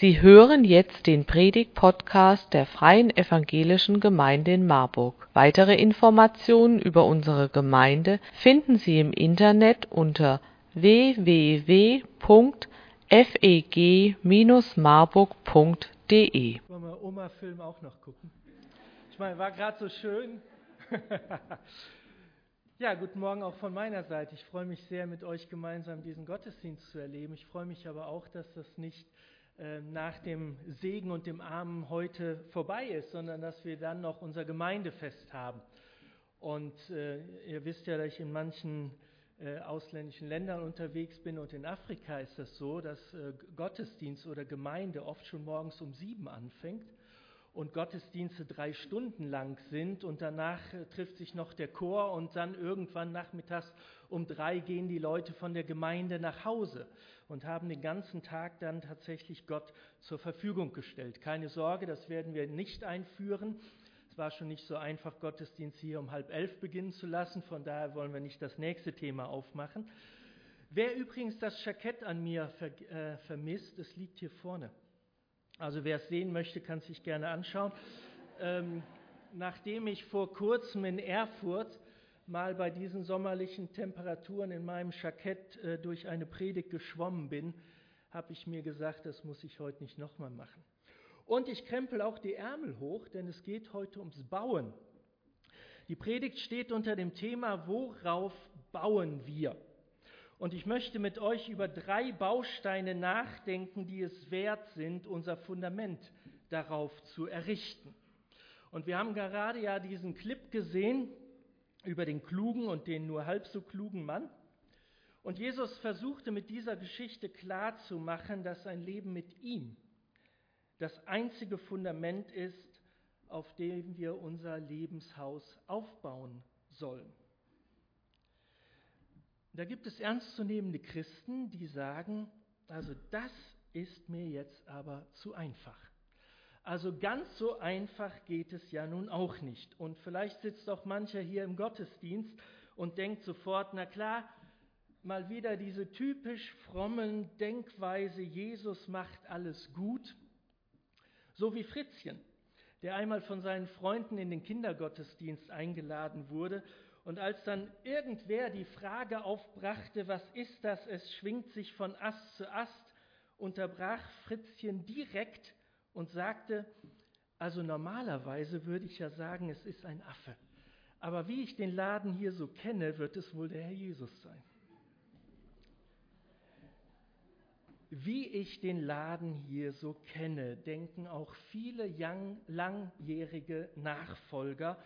Sie hören jetzt den Predigt-Podcast der Freien Evangelischen Gemeinde in Marburg. Weitere Informationen über unsere Gemeinde finden Sie im Internet unter www.feg-marburg.de. Wollen wir Oma-Film auch noch gucken? Ich meine, war gerade so schön. ja, guten Morgen auch von meiner Seite. Ich freue mich sehr, mit euch gemeinsam diesen Gottesdienst zu erleben. Ich freue mich aber auch, dass das nicht äh, nach dem Segen und dem Armen heute vorbei ist, sondern dass wir dann noch unser Gemeindefest haben. Und äh, ihr wisst ja, dass ich in manchen äh, ausländischen Ländern unterwegs bin und in Afrika ist das so, dass äh, Gottesdienst oder Gemeinde oft schon morgens um sieben anfängt und Gottesdienste drei Stunden lang sind und danach äh, trifft sich noch der Chor und dann irgendwann nachmittags um drei gehen die Leute von der Gemeinde nach Hause und haben den ganzen Tag dann tatsächlich Gott zur Verfügung gestellt. Keine Sorge, das werden wir nicht einführen. Es war schon nicht so einfach, Gottesdienst hier um halb elf beginnen zu lassen, von daher wollen wir nicht das nächste Thema aufmachen. Wer übrigens das Jackett an mir ver äh, vermisst, es liegt hier vorne. Also wer es sehen möchte, kann es sich gerne anschauen. Ähm, nachdem ich vor kurzem in Erfurt mal bei diesen sommerlichen Temperaturen in meinem Jackett äh, durch eine Predigt geschwommen bin, habe ich mir gesagt, das muss ich heute nicht nochmal machen. Und ich krempel auch die Ärmel hoch, denn es geht heute ums Bauen. Die Predigt steht unter dem Thema, worauf bauen wir? Und ich möchte mit euch über drei Bausteine nachdenken, die es wert sind, unser Fundament darauf zu errichten. Und wir haben gerade ja diesen Clip gesehen, über den klugen und den nur halb so klugen Mann. Und Jesus versuchte mit dieser Geschichte klarzumachen, dass ein Leben mit ihm das einzige Fundament ist, auf dem wir unser Lebenshaus aufbauen sollen. Da gibt es ernstzunehmende Christen, die sagen, also das ist mir jetzt aber zu einfach. Also ganz so einfach geht es ja nun auch nicht. Und vielleicht sitzt auch mancher hier im Gottesdienst und denkt sofort, na klar, mal wieder diese typisch frommen Denkweise, Jesus macht alles gut. So wie Fritzchen, der einmal von seinen Freunden in den Kindergottesdienst eingeladen wurde und als dann irgendwer die Frage aufbrachte, was ist das, es schwingt sich von Ast zu Ast, unterbrach Fritzchen direkt und sagte, also normalerweise würde ich ja sagen, es ist ein Affe. Aber wie ich den Laden hier so kenne, wird es wohl der Herr Jesus sein. Wie ich den Laden hier so kenne, denken auch viele langjährige Nachfolger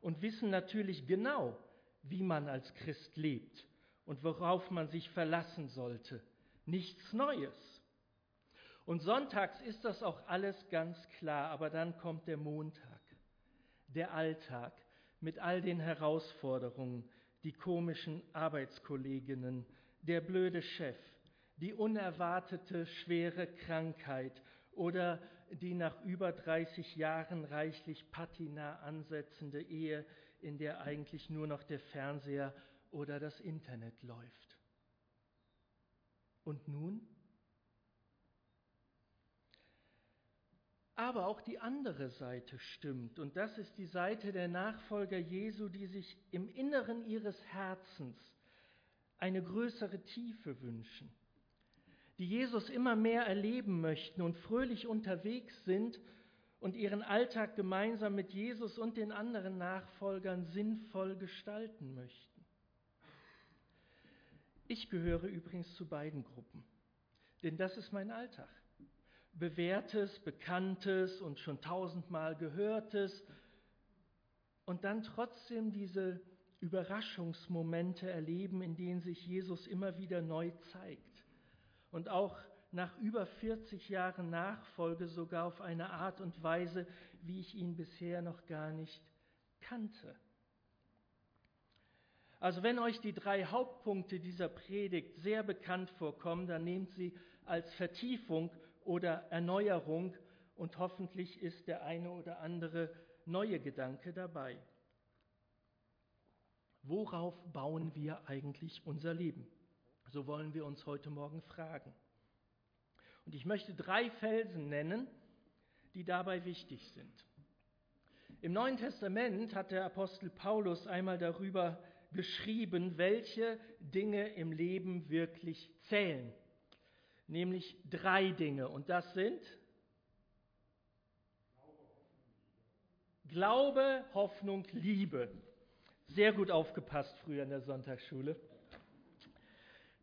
und wissen natürlich genau, wie man als Christ lebt und worauf man sich verlassen sollte. Nichts Neues. Und sonntags ist das auch alles ganz klar, aber dann kommt der Montag, der Alltag mit all den Herausforderungen, die komischen Arbeitskolleginnen, der blöde Chef, die unerwartete schwere Krankheit oder die nach über 30 Jahren reichlich Patina ansetzende Ehe, in der eigentlich nur noch der Fernseher oder das Internet läuft. Und nun? Aber auch die andere Seite stimmt. Und das ist die Seite der Nachfolger Jesu, die sich im Inneren ihres Herzens eine größere Tiefe wünschen, die Jesus immer mehr erleben möchten und fröhlich unterwegs sind und ihren Alltag gemeinsam mit Jesus und den anderen Nachfolgern sinnvoll gestalten möchten. Ich gehöre übrigens zu beiden Gruppen, denn das ist mein Alltag bewährtes, bekanntes und schon tausendmal gehörtes und dann trotzdem diese Überraschungsmomente erleben, in denen sich Jesus immer wieder neu zeigt und auch nach über 40 Jahren Nachfolge sogar auf eine Art und Weise, wie ich ihn bisher noch gar nicht kannte. Also wenn euch die drei Hauptpunkte dieser Predigt sehr bekannt vorkommen, dann nehmt sie als Vertiefung oder Erneuerung und hoffentlich ist der eine oder andere neue Gedanke dabei. Worauf bauen wir eigentlich unser Leben? So wollen wir uns heute Morgen fragen. Und ich möchte drei Felsen nennen, die dabei wichtig sind. Im Neuen Testament hat der Apostel Paulus einmal darüber geschrieben, welche Dinge im Leben wirklich zählen. Nämlich drei Dinge. Und das sind Glaube, Hoffnung, Liebe. Sehr gut aufgepasst früher in der Sonntagsschule.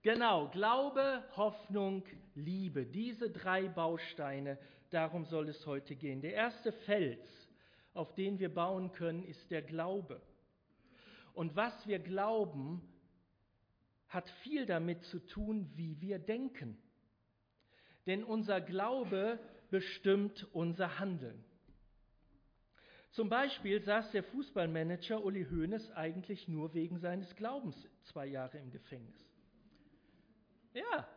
Genau, Glaube, Hoffnung, Liebe. Diese drei Bausteine, darum soll es heute gehen. Der erste Fels, auf den wir bauen können, ist der Glaube. Und was wir glauben, hat viel damit zu tun, wie wir denken. Denn unser Glaube bestimmt unser Handeln. Zum Beispiel saß der Fußballmanager Uli Hoeneß eigentlich nur wegen seines Glaubens zwei Jahre im Gefängnis. Ja,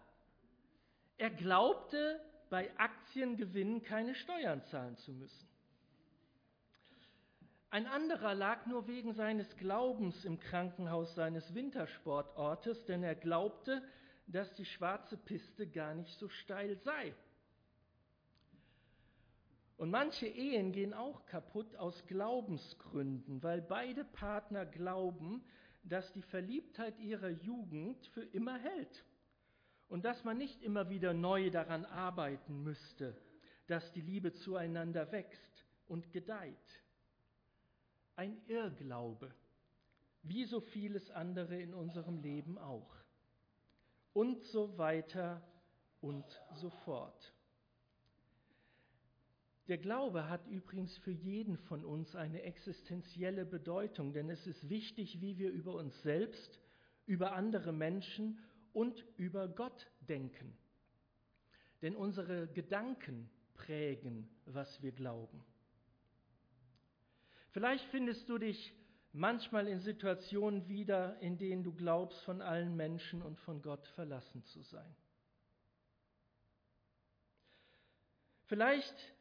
er glaubte, bei Aktiengewinnen keine Steuern zahlen zu müssen. Ein anderer lag nur wegen seines Glaubens im Krankenhaus seines Wintersportortes, denn er glaubte, dass die schwarze Piste gar nicht so steil sei. Und manche Ehen gehen auch kaputt aus Glaubensgründen, weil beide Partner glauben, dass die Verliebtheit ihrer Jugend für immer hält und dass man nicht immer wieder neu daran arbeiten müsste, dass die Liebe zueinander wächst und gedeiht. Ein Irrglaube, wie so vieles andere in unserem Leben auch. Und so weiter und so fort. Der Glaube hat übrigens für jeden von uns eine existenzielle Bedeutung, denn es ist wichtig, wie wir über uns selbst, über andere Menschen und über Gott denken. Denn unsere Gedanken prägen, was wir glauben. Vielleicht findest du dich manchmal in Situationen wieder, in denen du glaubst, von allen Menschen und von Gott verlassen zu sein. Vielleicht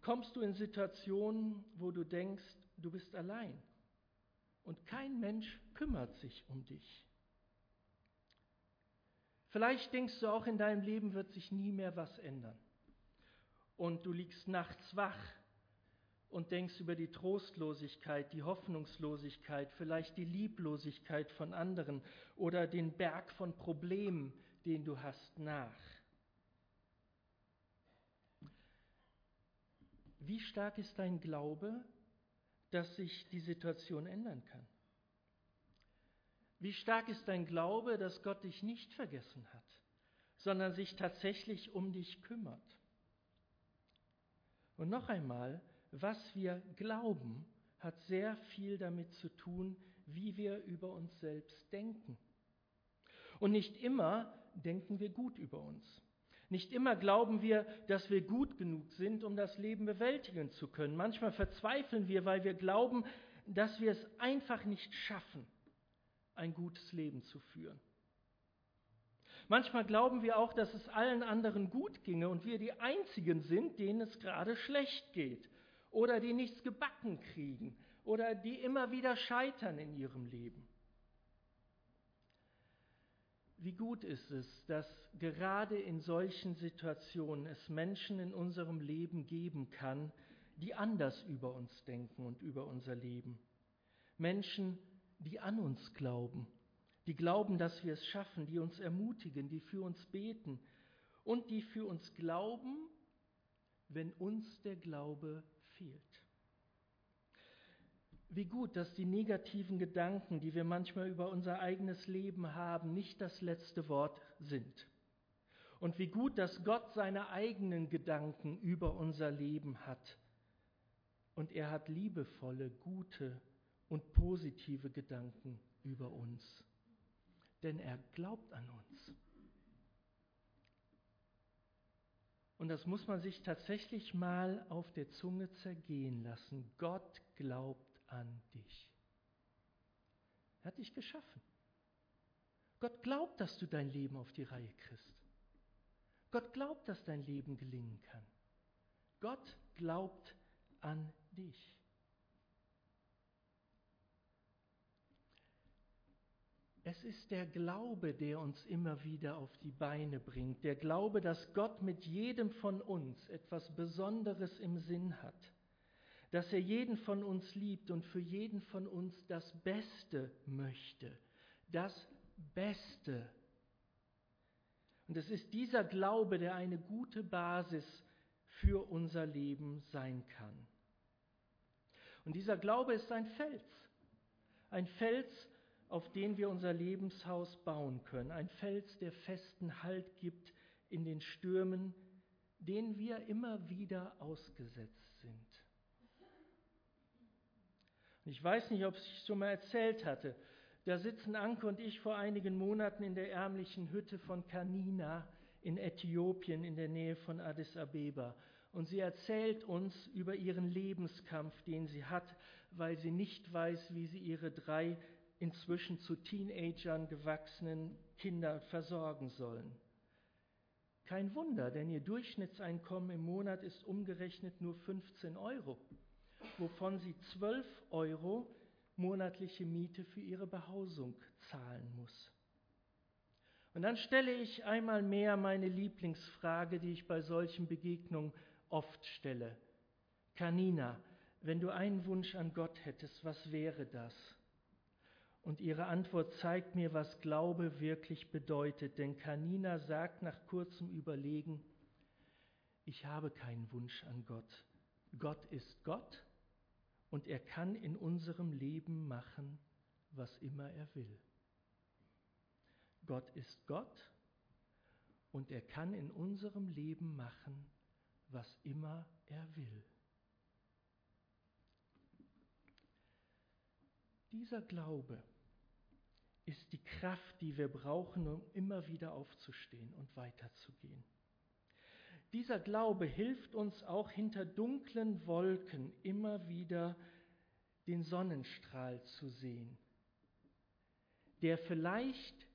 kommst du in Situationen, wo du denkst, du bist allein und kein Mensch kümmert sich um dich. Vielleicht denkst du auch, in deinem Leben wird sich nie mehr was ändern. Und du liegst nachts wach und denkst über die Trostlosigkeit, die Hoffnungslosigkeit, vielleicht die Lieblosigkeit von anderen oder den Berg von Problemen, den du hast, nach. Wie stark ist dein Glaube, dass sich die Situation ändern kann? Wie stark ist dein Glaube, dass Gott dich nicht vergessen hat, sondern sich tatsächlich um dich kümmert? Und noch einmal, was wir glauben, hat sehr viel damit zu tun, wie wir über uns selbst denken. Und nicht immer denken wir gut über uns. Nicht immer glauben wir, dass wir gut genug sind, um das Leben bewältigen zu können. Manchmal verzweifeln wir, weil wir glauben, dass wir es einfach nicht schaffen ein gutes Leben zu führen. Manchmal glauben wir auch, dass es allen anderen gut ginge und wir die Einzigen sind, denen es gerade schlecht geht oder die nichts gebacken kriegen oder die immer wieder scheitern in ihrem Leben. Wie gut ist es, dass gerade in solchen Situationen es Menschen in unserem Leben geben kann, die anders über uns denken und über unser Leben. Menschen, die an uns glauben, die glauben, dass wir es schaffen, die uns ermutigen, die für uns beten und die für uns glauben, wenn uns der Glaube fehlt. Wie gut, dass die negativen Gedanken, die wir manchmal über unser eigenes Leben haben, nicht das letzte Wort sind. Und wie gut, dass Gott seine eigenen Gedanken über unser Leben hat. Und er hat liebevolle, gute und positive Gedanken über uns. Denn er glaubt an uns. Und das muss man sich tatsächlich mal auf der Zunge zergehen lassen. Gott glaubt an dich. Er hat dich geschaffen. Gott glaubt, dass du dein Leben auf die Reihe kriegst. Gott glaubt, dass dein Leben gelingen kann. Gott glaubt an dich. Es ist der Glaube, der uns immer wieder auf die Beine bringt. Der Glaube, dass Gott mit jedem von uns etwas Besonderes im Sinn hat. Dass er jeden von uns liebt und für jeden von uns das Beste möchte. Das Beste. Und es ist dieser Glaube, der eine gute Basis für unser Leben sein kann. Und dieser Glaube ist ein Fels. Ein Fels, auf den wir unser Lebenshaus bauen können. Ein Fels, der festen Halt gibt in den Stürmen, denen wir immer wieder ausgesetzt sind. ich weiß nicht, ob ich es schon mal erzählt hatte. Da sitzen Anke und ich vor einigen Monaten in der ärmlichen Hütte von Kanina in Äthiopien in der Nähe von Addis Abeba. Und sie erzählt uns über ihren Lebenskampf, den sie hat, weil sie nicht weiß, wie sie ihre drei inzwischen zu Teenagern gewachsenen Kinder versorgen sollen. Kein Wunder, denn ihr Durchschnittseinkommen im Monat ist umgerechnet nur 15 Euro, wovon sie 12 Euro monatliche Miete für ihre Behausung zahlen muss. Und dann stelle ich einmal mehr meine Lieblingsfrage, die ich bei solchen Begegnungen oft stelle. Kanina, wenn du einen Wunsch an Gott hättest, was wäre das? Und ihre Antwort zeigt mir, was Glaube wirklich bedeutet. Denn Kanina sagt nach kurzem Überlegen, ich habe keinen Wunsch an Gott. Gott ist Gott und er kann in unserem Leben machen, was immer er will. Gott ist Gott und er kann in unserem Leben machen, was immer er will. Dieser Glaube ist die Kraft, die wir brauchen, um immer wieder aufzustehen und weiterzugehen. Dieser Glaube hilft uns auch hinter dunklen Wolken immer wieder den Sonnenstrahl zu sehen, der vielleicht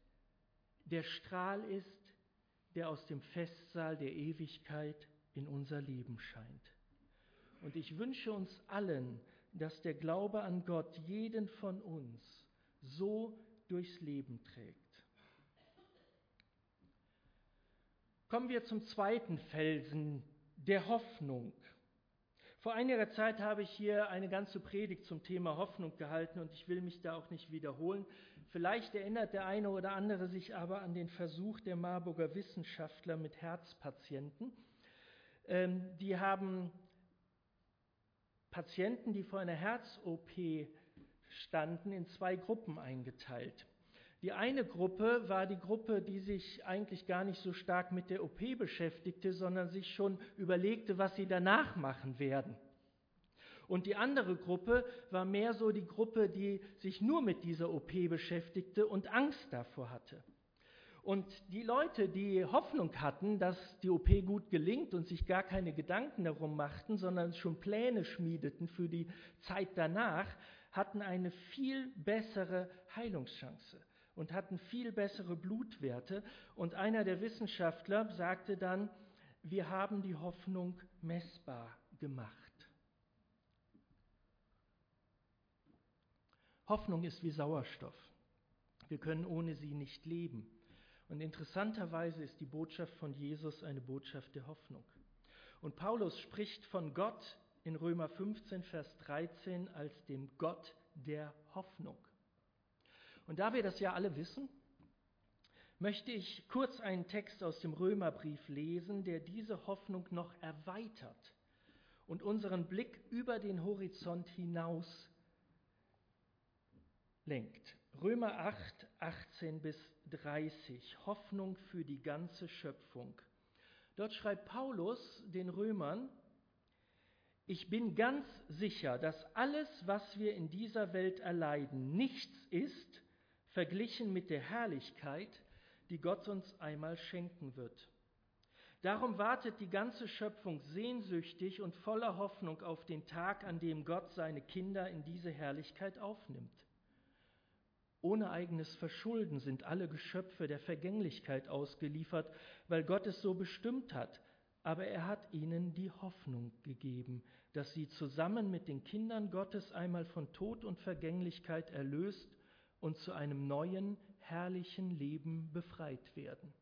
der Strahl ist, der aus dem Festsaal der Ewigkeit in unser Leben scheint. Und ich wünsche uns allen, dass der Glaube an Gott jeden von uns so durchs Leben trägt. Kommen wir zum zweiten Felsen, der Hoffnung. Vor einiger Zeit habe ich hier eine ganze Predigt zum Thema Hoffnung gehalten und ich will mich da auch nicht wiederholen. Vielleicht erinnert der eine oder andere sich aber an den Versuch der Marburger Wissenschaftler mit Herzpatienten. Ähm, die haben Patienten, die vor einer Herz-OP standen, in zwei Gruppen eingeteilt. Die eine Gruppe war die Gruppe, die sich eigentlich gar nicht so stark mit der OP beschäftigte, sondern sich schon überlegte, was sie danach machen werden. Und die andere Gruppe war mehr so die Gruppe, die sich nur mit dieser OP beschäftigte und Angst davor hatte. Und die Leute, die Hoffnung hatten, dass die OP gut gelingt und sich gar keine Gedanken darum machten, sondern schon Pläne schmiedeten für die Zeit danach, hatten eine viel bessere Heilungschance und hatten viel bessere Blutwerte. Und einer der Wissenschaftler sagte dann, wir haben die Hoffnung messbar gemacht. Hoffnung ist wie Sauerstoff. Wir können ohne sie nicht leben. Und interessanterweise ist die Botschaft von Jesus eine Botschaft der Hoffnung. Und Paulus spricht von Gott in Römer 15, Vers 13 als dem Gott der Hoffnung. Und da wir das ja alle wissen, möchte ich kurz einen Text aus dem Römerbrief lesen, der diese Hoffnung noch erweitert und unseren Blick über den Horizont hinaus lenkt. Römer 8, 18 bis 30, Hoffnung für die ganze Schöpfung. Dort schreibt Paulus den Römern, ich bin ganz sicher, dass alles, was wir in dieser Welt erleiden, nichts ist, verglichen mit der Herrlichkeit, die Gott uns einmal schenken wird. Darum wartet die ganze Schöpfung sehnsüchtig und voller Hoffnung auf den Tag, an dem Gott seine Kinder in diese Herrlichkeit aufnimmt. Ohne eigenes Verschulden sind alle Geschöpfe der Vergänglichkeit ausgeliefert, weil Gott es so bestimmt hat. Aber er hat ihnen die Hoffnung gegeben, dass sie zusammen mit den Kindern Gottes einmal von Tod und Vergänglichkeit erlöst und zu einem neuen, herrlichen Leben befreit werden.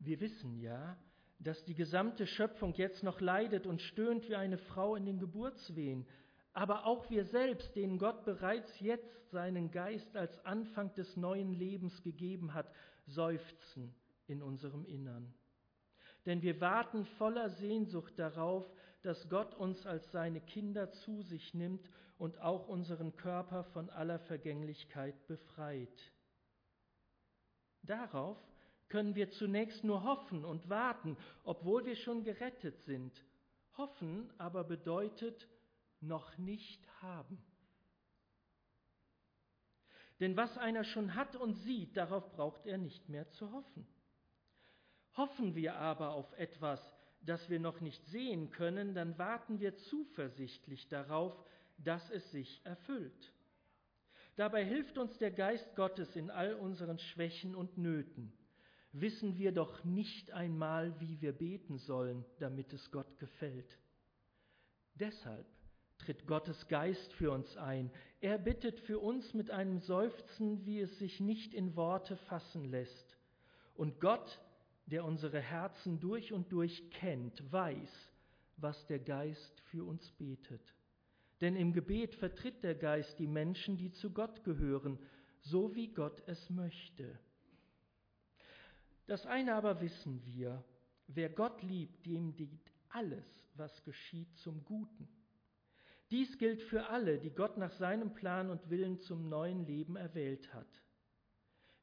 Wir wissen ja, dass die gesamte Schöpfung jetzt noch leidet und stöhnt wie eine Frau in den Geburtswehen, aber auch wir selbst, denen Gott bereits jetzt seinen Geist als Anfang des neuen Lebens gegeben hat, seufzen in unserem Innern. Denn wir warten voller Sehnsucht darauf, dass Gott uns als seine Kinder zu sich nimmt und auch unseren Körper von aller Vergänglichkeit befreit. Darauf können wir zunächst nur hoffen und warten, obwohl wir schon gerettet sind. Hoffen aber bedeutet noch nicht haben. Denn was einer schon hat und sieht, darauf braucht er nicht mehr zu hoffen. Hoffen wir aber auf etwas, das wir noch nicht sehen können, dann warten wir zuversichtlich darauf, dass es sich erfüllt. Dabei hilft uns der Geist Gottes in all unseren Schwächen und Nöten wissen wir doch nicht einmal, wie wir beten sollen, damit es Gott gefällt. Deshalb tritt Gottes Geist für uns ein. Er bittet für uns mit einem Seufzen, wie es sich nicht in Worte fassen lässt. Und Gott, der unsere Herzen durch und durch kennt, weiß, was der Geist für uns betet. Denn im Gebet vertritt der Geist die Menschen, die zu Gott gehören, so wie Gott es möchte. Das eine aber wissen wir, wer Gott liebt, dem dient alles, was geschieht, zum Guten. Dies gilt für alle, die Gott nach seinem Plan und Willen zum neuen Leben erwählt hat.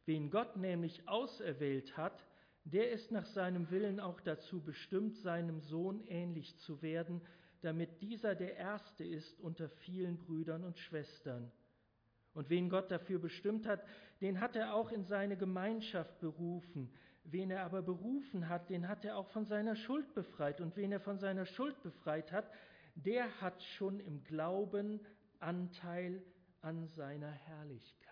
Wen Gott nämlich auserwählt hat, der ist nach seinem Willen auch dazu bestimmt, seinem Sohn ähnlich zu werden, damit dieser der Erste ist unter vielen Brüdern und Schwestern. Und wen Gott dafür bestimmt hat, den hat er auch in seine Gemeinschaft berufen. Wen er aber berufen hat, den hat er auch von seiner Schuld befreit. Und wen er von seiner Schuld befreit hat, der hat schon im Glauben Anteil an seiner Herrlichkeit.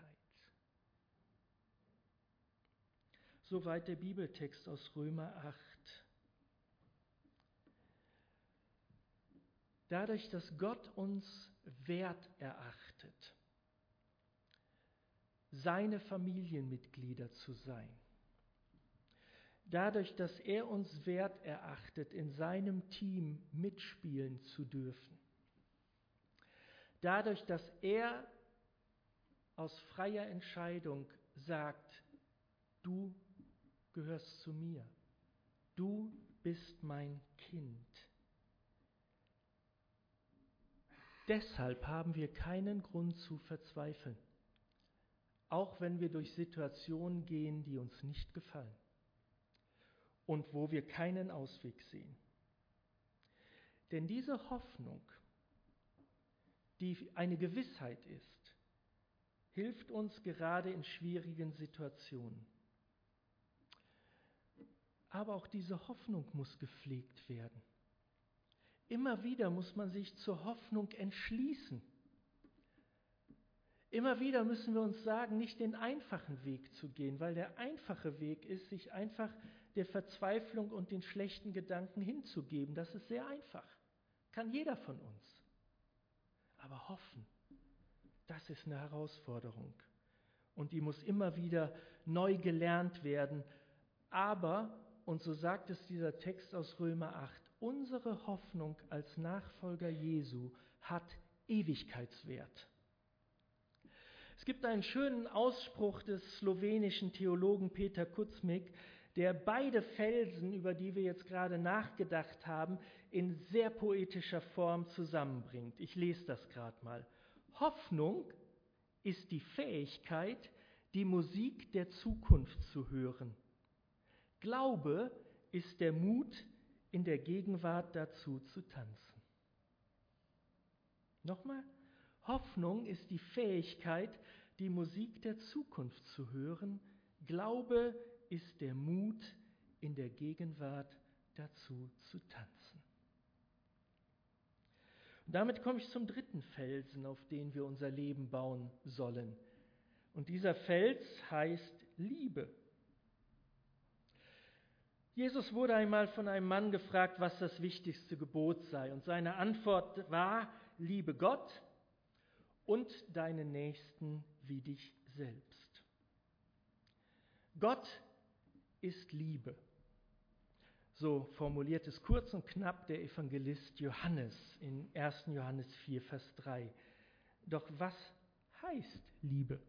Soweit der Bibeltext aus Römer 8. Dadurch, dass Gott uns wert erachtet, seine Familienmitglieder zu sein. Dadurch, dass er uns wert erachtet, in seinem Team mitspielen zu dürfen. Dadurch, dass er aus freier Entscheidung sagt, du gehörst zu mir, du bist mein Kind. Deshalb haben wir keinen Grund zu verzweifeln auch wenn wir durch Situationen gehen, die uns nicht gefallen und wo wir keinen Ausweg sehen. Denn diese Hoffnung, die eine Gewissheit ist, hilft uns gerade in schwierigen Situationen. Aber auch diese Hoffnung muss gepflegt werden. Immer wieder muss man sich zur Hoffnung entschließen. Immer wieder müssen wir uns sagen, nicht den einfachen Weg zu gehen, weil der einfache Weg ist, sich einfach der Verzweiflung und den schlechten Gedanken hinzugeben. Das ist sehr einfach. Kann jeder von uns. Aber hoffen, das ist eine Herausforderung. Und die muss immer wieder neu gelernt werden. Aber, und so sagt es dieser Text aus Römer 8, unsere Hoffnung als Nachfolger Jesu hat Ewigkeitswert. Es gibt einen schönen Ausspruch des slowenischen Theologen Peter Kutzmik, der beide Felsen, über die wir jetzt gerade nachgedacht haben, in sehr poetischer Form zusammenbringt. Ich lese das gerade mal. Hoffnung ist die Fähigkeit, die Musik der Zukunft zu hören. Glaube ist der Mut, in der Gegenwart dazu zu tanzen. Nochmal, Hoffnung ist die Fähigkeit, die Musik der Zukunft zu hören. Glaube ist der Mut, in der Gegenwart dazu zu tanzen. Und damit komme ich zum dritten Felsen, auf den wir unser Leben bauen sollen. Und dieser Fels heißt Liebe. Jesus wurde einmal von einem Mann gefragt, was das wichtigste Gebot sei. Und seine Antwort war, liebe Gott und deinen Nächsten wie dich selbst. Gott ist Liebe. So formuliert es kurz und knapp der Evangelist Johannes in 1. Johannes 4, Vers 3. Doch was heißt Liebe?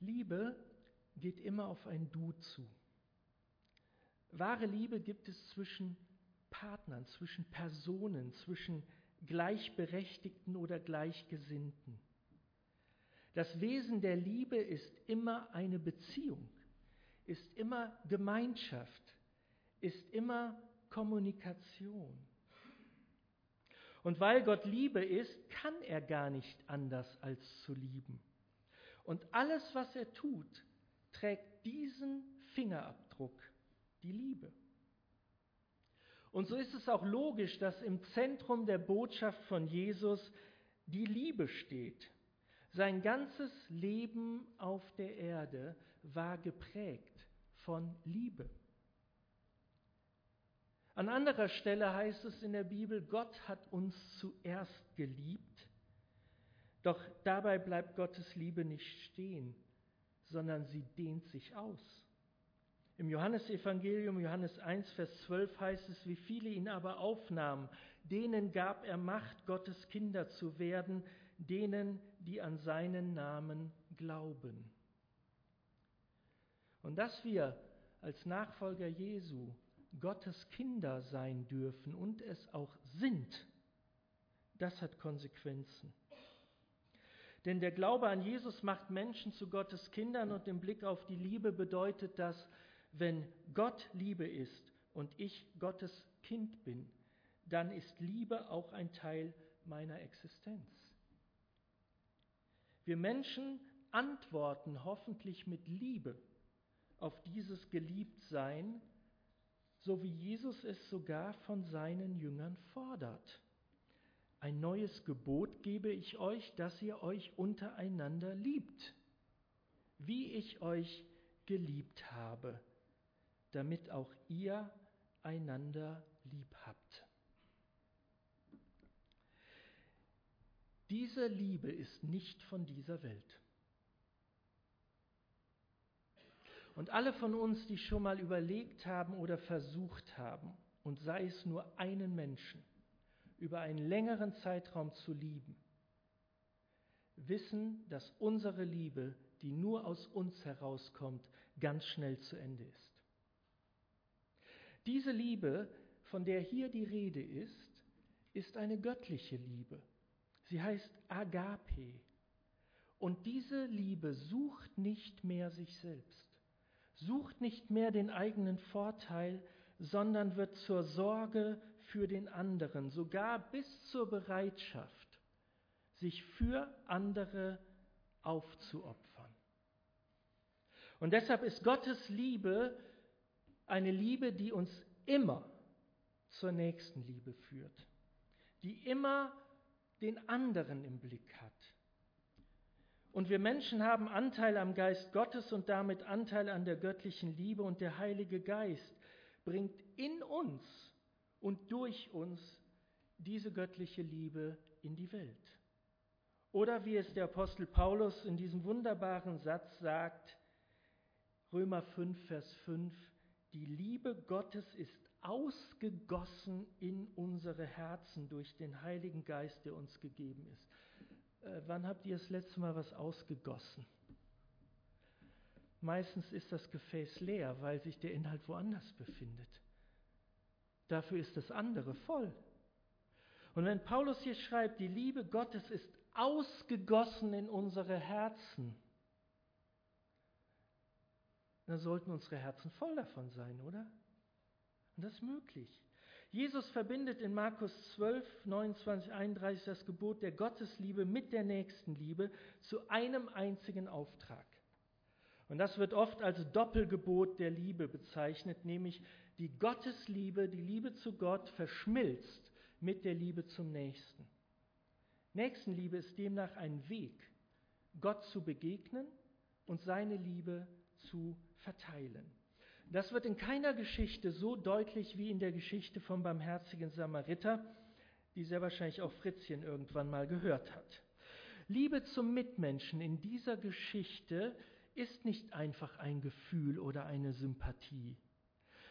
Liebe geht immer auf ein Du zu. Wahre Liebe gibt es zwischen Partnern, zwischen Personen, zwischen Gleichberechtigten oder Gleichgesinnten. Das Wesen der Liebe ist immer eine Beziehung, ist immer Gemeinschaft, ist immer Kommunikation. Und weil Gott Liebe ist, kann er gar nicht anders als zu lieben. Und alles, was er tut, trägt diesen Fingerabdruck, die Liebe. Und so ist es auch logisch, dass im Zentrum der Botschaft von Jesus die Liebe steht. Sein ganzes Leben auf der Erde war geprägt von Liebe. An anderer Stelle heißt es in der Bibel, Gott hat uns zuerst geliebt, doch dabei bleibt Gottes Liebe nicht stehen, sondern sie dehnt sich aus. Im Johannesevangelium, Johannes 1, Vers 12 heißt es, wie viele ihn aber aufnahmen, denen gab er Macht, Gottes Kinder zu werden, denen, die an seinen Namen glauben. Und dass wir als Nachfolger Jesu Gottes Kinder sein dürfen und es auch sind, das hat Konsequenzen. Denn der Glaube an Jesus macht Menschen zu Gottes Kindern und im Blick auf die Liebe bedeutet das, wenn Gott Liebe ist und ich Gottes Kind bin, dann ist Liebe auch ein Teil meiner Existenz. Wir Menschen antworten hoffentlich mit Liebe auf dieses Geliebtsein, so wie Jesus es sogar von seinen Jüngern fordert. Ein neues Gebot gebe ich euch, dass ihr euch untereinander liebt, wie ich euch geliebt habe damit auch ihr einander lieb habt. Diese Liebe ist nicht von dieser Welt. Und alle von uns, die schon mal überlegt haben oder versucht haben, und sei es nur einen Menschen, über einen längeren Zeitraum zu lieben, wissen, dass unsere Liebe, die nur aus uns herauskommt, ganz schnell zu Ende ist. Diese Liebe, von der hier die Rede ist, ist eine göttliche Liebe. Sie heißt Agape. Und diese Liebe sucht nicht mehr sich selbst, sucht nicht mehr den eigenen Vorteil, sondern wird zur Sorge für den anderen, sogar bis zur Bereitschaft, sich für andere aufzuopfern. Und deshalb ist Gottes Liebe eine Liebe, die uns immer zur nächsten Liebe führt, die immer den anderen im Blick hat. Und wir Menschen haben Anteil am Geist Gottes und damit Anteil an der göttlichen Liebe und der Heilige Geist bringt in uns und durch uns diese göttliche Liebe in die Welt. Oder wie es der Apostel Paulus in diesem wunderbaren Satz sagt, Römer 5, Vers 5, die Liebe Gottes ist ausgegossen in unsere Herzen durch den Heiligen Geist, der uns gegeben ist. Äh, wann habt ihr das letzte Mal was ausgegossen? Meistens ist das Gefäß leer, weil sich der Inhalt woanders befindet. Dafür ist das andere voll. Und wenn Paulus hier schreibt, die Liebe Gottes ist ausgegossen in unsere Herzen, dann sollten unsere Herzen voll davon sein, oder? Und das ist möglich. Jesus verbindet in Markus 12, 29, 31 das Gebot der Gottesliebe mit der Nächstenliebe zu einem einzigen Auftrag. Und das wird oft als Doppelgebot der Liebe bezeichnet, nämlich die Gottesliebe, die Liebe zu Gott verschmilzt mit der Liebe zum Nächsten. Nächstenliebe ist demnach ein Weg, Gott zu begegnen und seine Liebe zu verteilen. Das wird in keiner Geschichte so deutlich wie in der Geschichte vom barmherzigen Samariter, die sehr wahrscheinlich auch Fritzchen irgendwann mal gehört hat. Liebe zum Mitmenschen in dieser Geschichte ist nicht einfach ein Gefühl oder eine Sympathie,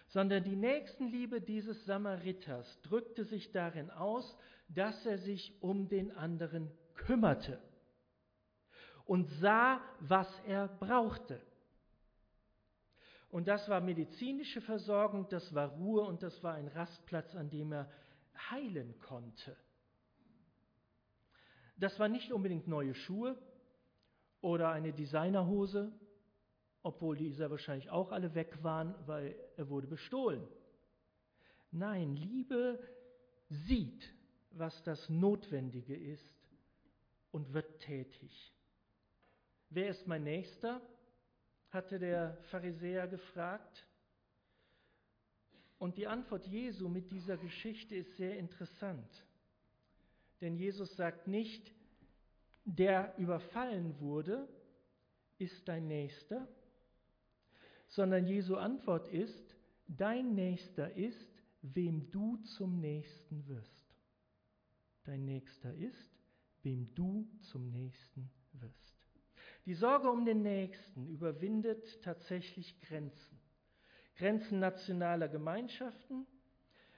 sondern die Nächstenliebe dieses Samariters drückte sich darin aus, dass er sich um den anderen kümmerte und sah, was er brauchte. Und das war medizinische Versorgung, das war Ruhe und das war ein Rastplatz, an dem er heilen konnte. Das war nicht unbedingt neue Schuhe oder eine Designerhose, obwohl die wahrscheinlich auch alle weg waren, weil er wurde bestohlen. Nein, Liebe sieht, was das Notwendige ist und wird tätig. Wer ist mein Nächster? hatte der Pharisäer gefragt. Und die Antwort Jesu mit dieser Geschichte ist sehr interessant. Denn Jesus sagt nicht, der überfallen wurde, ist dein Nächster, sondern Jesu Antwort ist, dein Nächster ist, wem du zum Nächsten wirst. Dein Nächster ist, wem du zum Nächsten wirst. Die Sorge um den Nächsten überwindet tatsächlich Grenzen. Grenzen nationaler Gemeinschaften,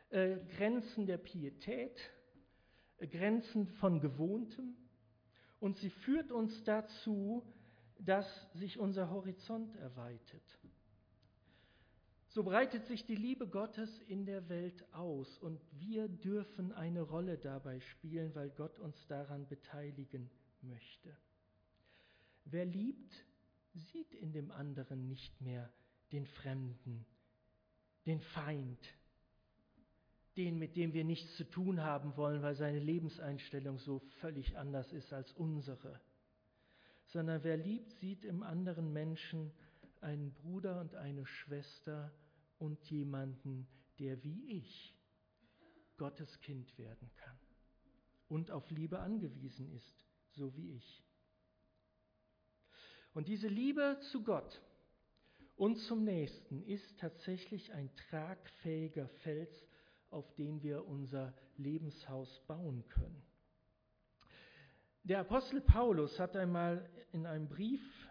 äh, Grenzen der Pietät, äh, Grenzen von Gewohntem. Und sie führt uns dazu, dass sich unser Horizont erweitert. So breitet sich die Liebe Gottes in der Welt aus und wir dürfen eine Rolle dabei spielen, weil Gott uns daran beteiligen möchte. Wer liebt, sieht in dem anderen nicht mehr den Fremden, den Feind, den, mit dem wir nichts zu tun haben wollen, weil seine Lebenseinstellung so völlig anders ist als unsere, sondern wer liebt, sieht im anderen Menschen einen Bruder und eine Schwester und jemanden, der wie ich Gottes Kind werden kann und auf Liebe angewiesen ist, so wie ich. Und diese Liebe zu Gott und zum Nächsten ist tatsächlich ein tragfähiger Fels, auf den wir unser Lebenshaus bauen können. Der Apostel Paulus hat einmal in einem Brief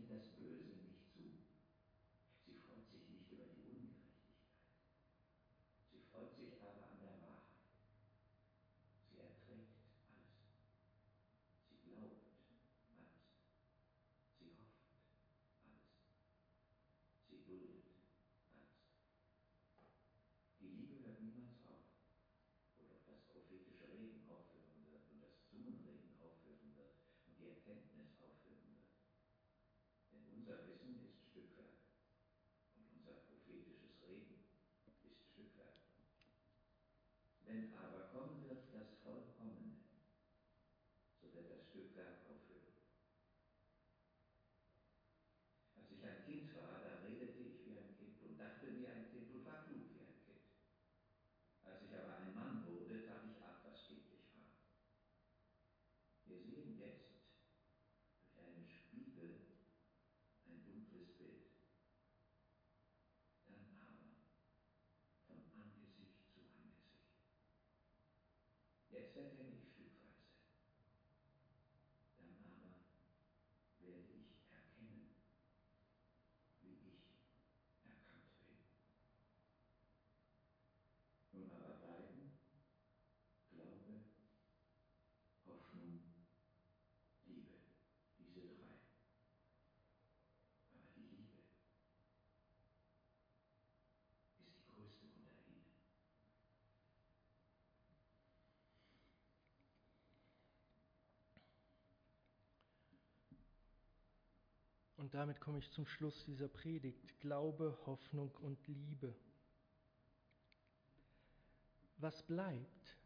investors Unser Wissen ist Stückwerk und unser prophetisches Reden ist Stückwerk. Wenn aber definitely. Und damit komme ich zum Schluss dieser Predigt. Glaube, Hoffnung und Liebe. Was bleibt,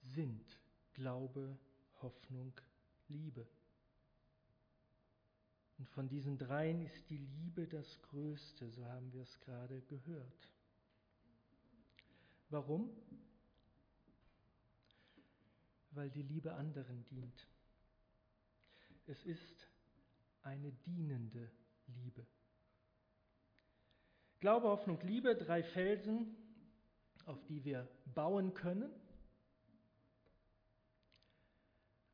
sind Glaube, Hoffnung, Liebe. Und von diesen dreien ist die Liebe das Größte, so haben wir es gerade gehört. Warum? Weil die Liebe anderen dient. Es ist eine dienende Liebe. Glaube, Hoffnung, Liebe, drei Felsen, auf die wir bauen können.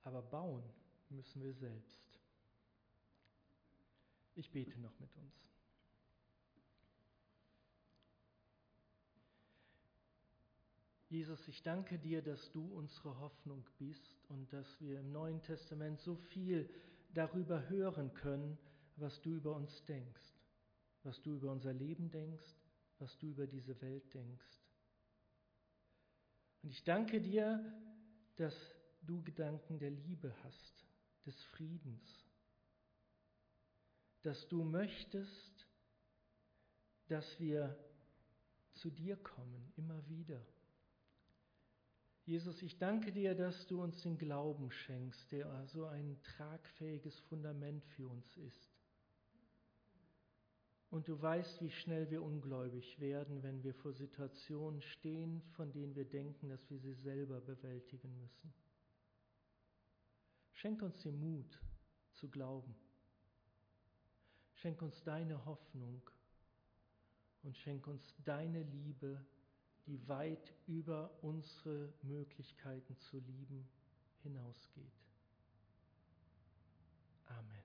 Aber bauen müssen wir selbst. Ich bete noch mit uns. Jesus, ich danke dir, dass du unsere Hoffnung bist und dass wir im Neuen Testament so viel darüber hören können, was du über uns denkst, was du über unser Leben denkst, was du über diese Welt denkst. Und ich danke dir, dass du Gedanken der Liebe hast, des Friedens, dass du möchtest, dass wir zu dir kommen, immer wieder Jesus, ich danke dir, dass du uns den Glauben schenkst, der so ein tragfähiges Fundament für uns ist. Und du weißt, wie schnell wir ungläubig werden, wenn wir vor Situationen stehen, von denen wir denken, dass wir sie selber bewältigen müssen. Schenk uns den Mut zu glauben. Schenk uns deine Hoffnung und schenk uns deine Liebe die weit über unsere Möglichkeiten zu lieben hinausgeht. Amen.